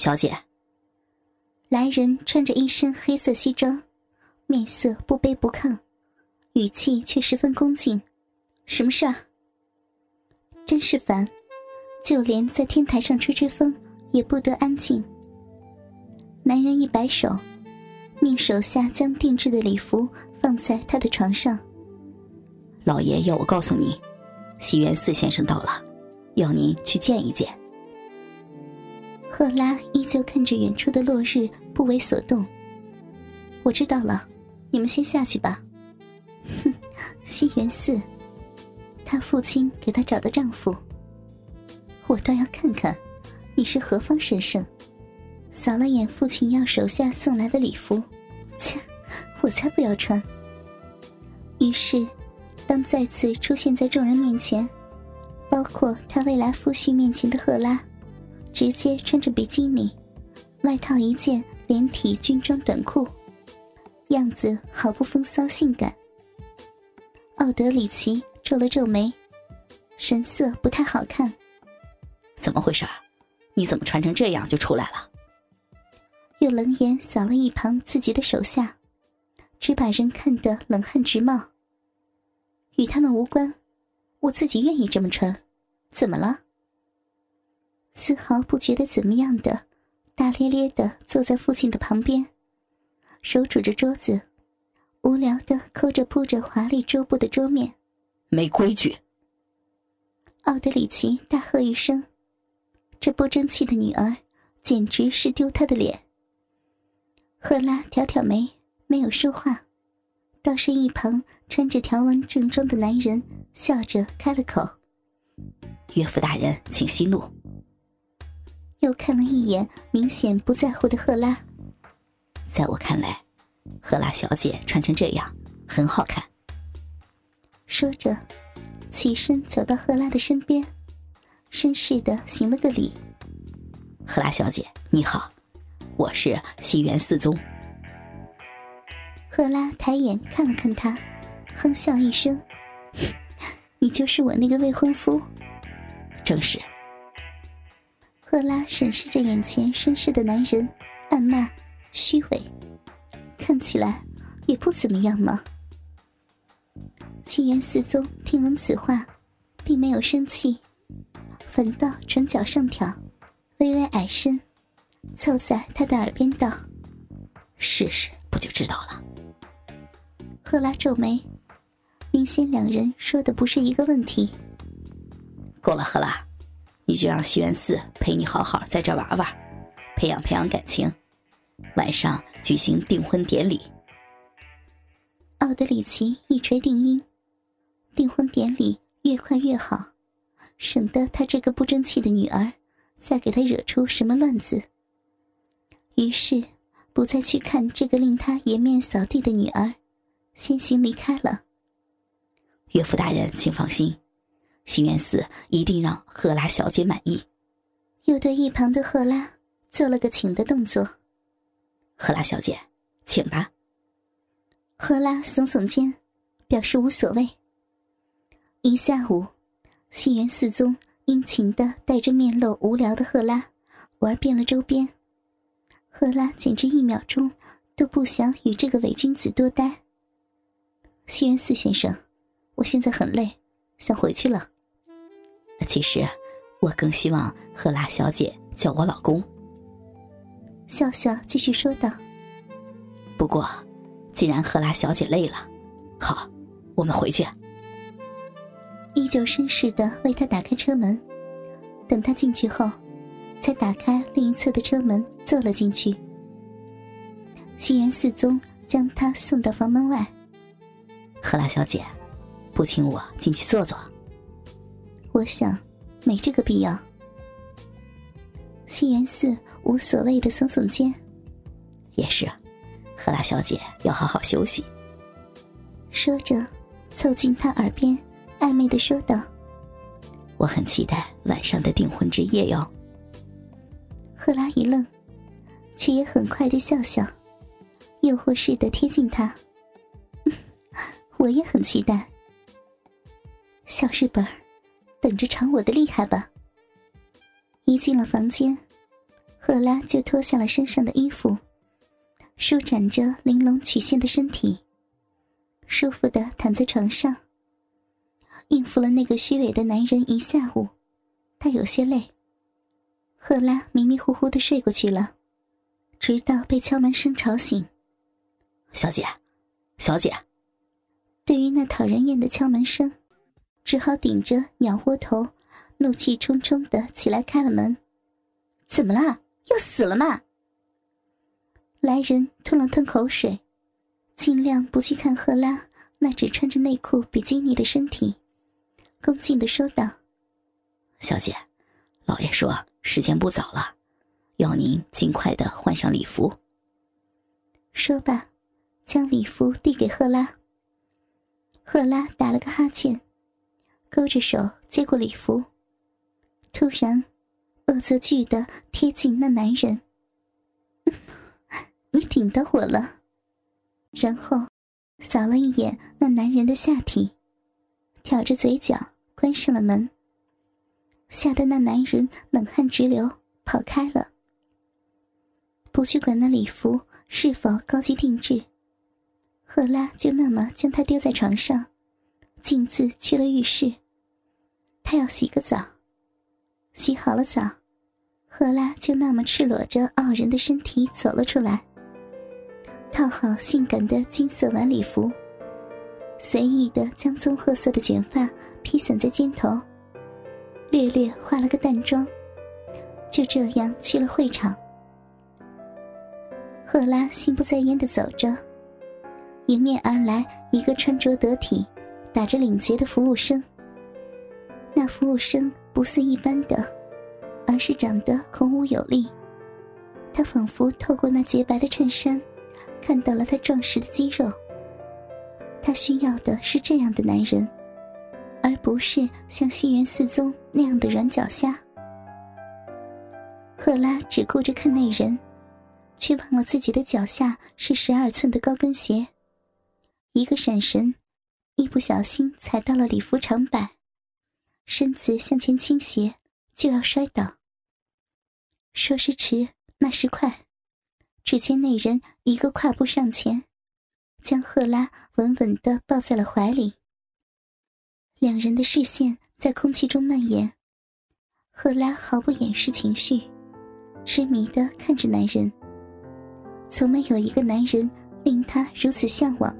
小姐。来人穿着一身黑色西装，面色不卑不亢，语气却十分恭敬。什么事儿？真是烦，就连在天台上吹吹风也不得安静。男人一摆手，命手下将定制的礼服放在他的床上。老爷要我告诉你，西园寺先生到了，要您去见一见。赫拉依旧看着远处的落日，不为所动。我知道了，你们先下去吧。哼，西园寺。他父亲给他找的丈夫，我倒要看看你是何方神圣。扫了眼父亲要手下送来的礼服，切，我才不要穿。于是，当再次出现在众人面前，包括他未来夫婿面前的赫拉，直接穿着比基尼，外套一件连体军装短裤，样子毫不风骚性感。奥德里奇。皱了皱眉，神色不太好看。怎么回事？你怎么穿成这样就出来了？又冷眼扫了一旁自己的手下，只把人看得冷汗直冒。与他们无关，我自己愿意这么穿，怎么了？丝毫不觉得怎么样的，大咧咧的坐在父亲的旁边，手拄着桌子，无聊的抠着铺着华丽桌布的桌面。没规矩！奥德里奇大喝一声：“这不争气的女儿，简直是丢他的脸。”赫拉挑挑眉，没有说话，倒是一旁穿着条纹正装的男人笑着开了口：“岳父大人，请息怒。”又看了一眼明显不在乎的赫拉，在我看来，赫拉小姐穿成这样很好看。说着，起身走到赫拉的身边，绅士的行了个礼。赫拉小姐，你好，我是西园四宗。赫拉抬眼看了看他，哼笑一声：“ 你就是我那个未婚夫。”正是。赫拉审视着眼前绅士的男人，暗骂：“虚伪，看起来也不怎么样嘛。”西园四宗听闻此话，并没有生气，反倒唇角上挑，微微矮身，凑在他的耳边道：“试试不就知道了。”赫拉皱眉，明显两人说的不是一个问题。够了，赫拉，你就让西园寺陪你好好在这玩玩，培养培养感情，晚上举行订婚典礼。奥德里奇一锤定音。订婚典礼越快越好，省得他这个不争气的女儿再给他惹出什么乱子。于是，不再去看这个令他颜面扫地的女儿，先行离开了。岳父大人，请放心，心愿寺一定让赫拉小姐满意。又对一旁的赫拉做了个请的动作。赫拉小姐，请吧。赫拉耸耸肩，表示无所谓。一下午，西园寺宗殷勤的带着面露无聊的赫拉玩遍了周边。赫拉简直一秒钟都不想与这个伪君子多待。西园寺先生，我现在很累，想回去了。其实，我更希望赫拉小姐叫我老公。笑笑继续说道。不过，既然赫拉小姐累了，好，我们回去。依旧绅士的为他打开车门，等他进去后，才打开另一侧的车门坐了进去。西园四宗将他送到房门外。赫拉小姐，不请我进去坐坐？我想，没这个必要。西园寺无所谓的耸耸肩。也是啊，赫拉小姐要好好休息。说着，凑近他耳边。暧昧的说道：“我很期待晚上的订婚之夜哟。”赫拉一愣，却也很快的笑笑，诱惑似的贴近他。我也很期待。小日本等着尝我的厉害吧。一进了房间，赫赫拉就脱下了身上的衣服，舒展着玲珑曲线的身体，舒服的躺在床上，应付了那个虚伪的男人一下午，他有些累。赫拉迷迷糊糊的睡过去了，直到被敲门声吵醒。小姐，小姐。对于那讨人厌的敲门声，只好顶着鸟窝头，怒气冲冲的起来开了门。怎么了？要死了吗？来人吞了吞口水，尽量不去看赫拉那只穿着内裤比基尼的身体，恭敬的说道：“小姐，老爷说时间不早了，要您尽快的换上礼服。”说罢，将礼服递给赫拉。赫拉打了个哈欠，勾着手接过礼服，突然。恶作剧的贴近那男人，你顶到我了。然后扫了一眼那男人的下体，挑着嘴角关上了门。吓得那男人冷汗直流，跑开了。不去管那礼服是否高级定制，赫拉就那么将他丢在床上，径自去了浴室。他要洗个澡，洗好了澡。赫拉就那么赤裸着傲人的身体走了出来，套好性感的金色晚礼服，随意的将棕褐色的卷发披散在肩头，略略化了个淡妆，就这样去了会场。赫拉心不在焉的走着，迎面而来一个穿着得体、打着领结的服务生。那服务生不似一般的。而是长得孔武有力，他仿佛透过那洁白的衬衫，看到了他壮实的肌肉。他需要的是这样的男人，而不是像西园四宗那样的软脚虾。赫拉只顾着看那人，却忘了自己的脚下是十二寸的高跟鞋，一个闪神，一不小心踩到了礼服长摆，身子向前倾斜，就要摔倒。说时迟，那时快，只见那人一个跨步上前，将赫拉稳稳的抱在了怀里。两人的视线在空气中蔓延，赫拉毫不掩饰情绪，痴迷的看着男人。从没有一个男人令他如此向往。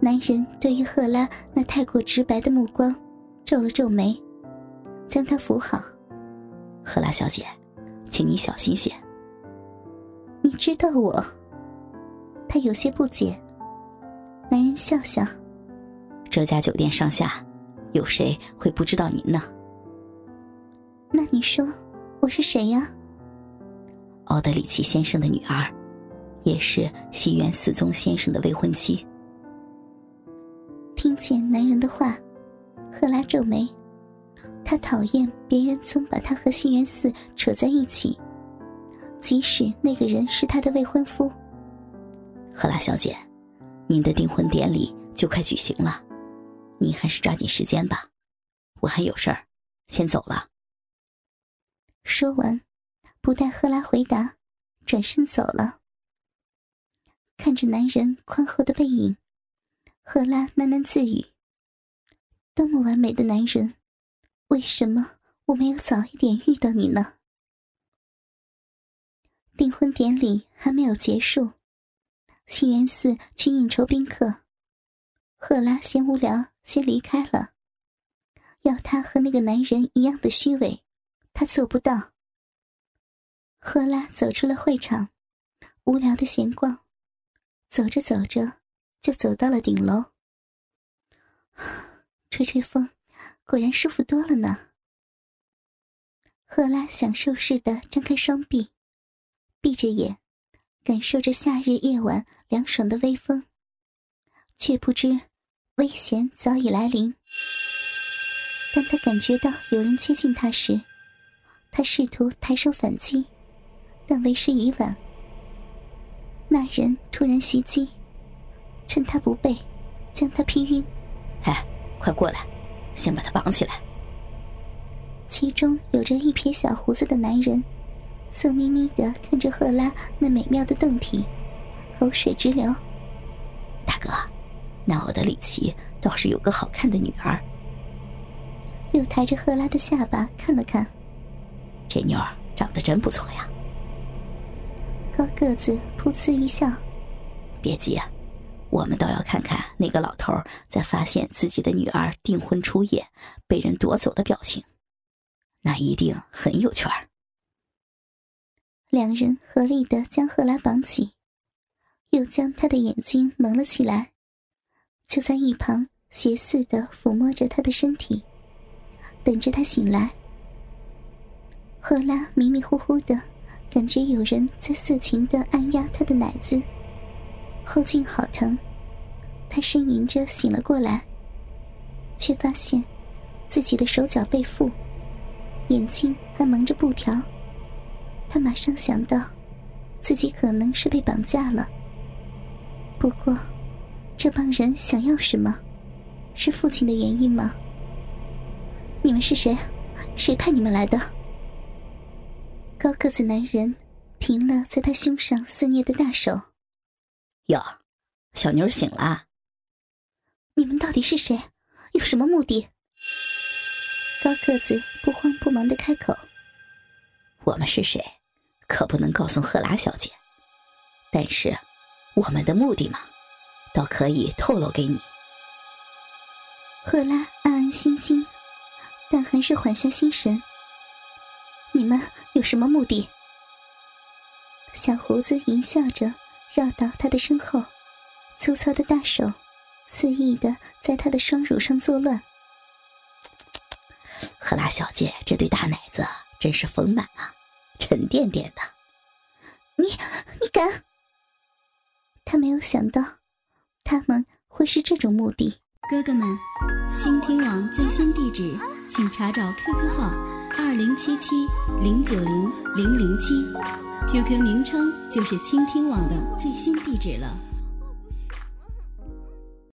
男人对于赫拉那太过直白的目光，皱了皱眉，将她扶好。赫拉小姐，请你小心些。你知道我？他有些不解。男人笑笑：“这家酒店上下，有谁会不知道您呢？”那你说我是谁呀？奥德里奇先生的女儿，也是西园四宗先生的未婚妻。听见男人的话，赫拉皱眉。她讨厌别人总把她和西园寺扯在一起，即使那个人是她的未婚夫。赫拉小姐，您的订婚典礼就快举行了，您还是抓紧时间吧。我还有事儿，先走了。说完，不待赫拉回答，转身走了。看着男人宽厚的背影，赫拉喃喃自语：“多么完美的男人！”为什么我没有早一点遇到你呢？订婚典礼还没有结束，西园寺去应酬宾客。赫拉嫌无聊，先离开了。要他和那个男人一样的虚伪，他做不到。赫拉走出了会场，无聊的闲逛，走着走着就走到了顶楼，吹吹风。果然舒服多了呢。赫拉享受似的张开双臂，闭着眼，感受着夏日夜晚凉爽的微风，却不知危险早已来临。当他感觉到有人接近他时，他试图抬手反击，但为时已晚。那人突然袭击，趁他不备，将他劈晕。哎，快过来！先把他绑起来。其中有着一撇小胡子的男人，色眯眯的看着赫拉那美妙的胴体，口水直流。大哥，那我的里奇倒是有个好看的女儿。又抬着赫拉的下巴看了看，这妞儿长得真不错呀。高个子噗呲一笑，别急啊，我们倒要看看那个老头在发现自己的女儿订婚初夜被人夺走的表情，那一定很有趣儿。两人合力的将赫拉绑起，又将她的眼睛蒙了起来，就在一旁斜似的抚摸着她的身体。等着他醒来，赫拉迷迷糊糊的，感觉有人在色情的按压她的奶子，后颈好疼。他呻吟着醒了过来，却发现自己的手脚被缚，眼睛还蒙着布条。他马上想到，自己可能是被绑架了。不过，这帮人想要什么？是父亲的原因吗？你们是谁？谁派你们来的？高个子男人停了在他胸上肆虐的大手。哟，小妞醒了。你们到底是谁？有什么目的？高个子不慌不忙的开口：“我们是谁，可不能告诉赫拉小姐。但是，我们的目的嘛，倒可以透露给你。”赫拉暗暗心惊。但还是缓下心神。你们有什么目的？小胡子淫笑着绕到他的身后，粗糙的大手肆意的在他的双乳上作乱。赫拉小姐这对大奶子真是丰满啊，沉甸甸的。你你敢？他没有想到，他们会是这种目的。哥哥们，倾听网最新地址。请查找 QQ 号二零七七零九零零零七，QQ 名称就是倾听网的最新地址了。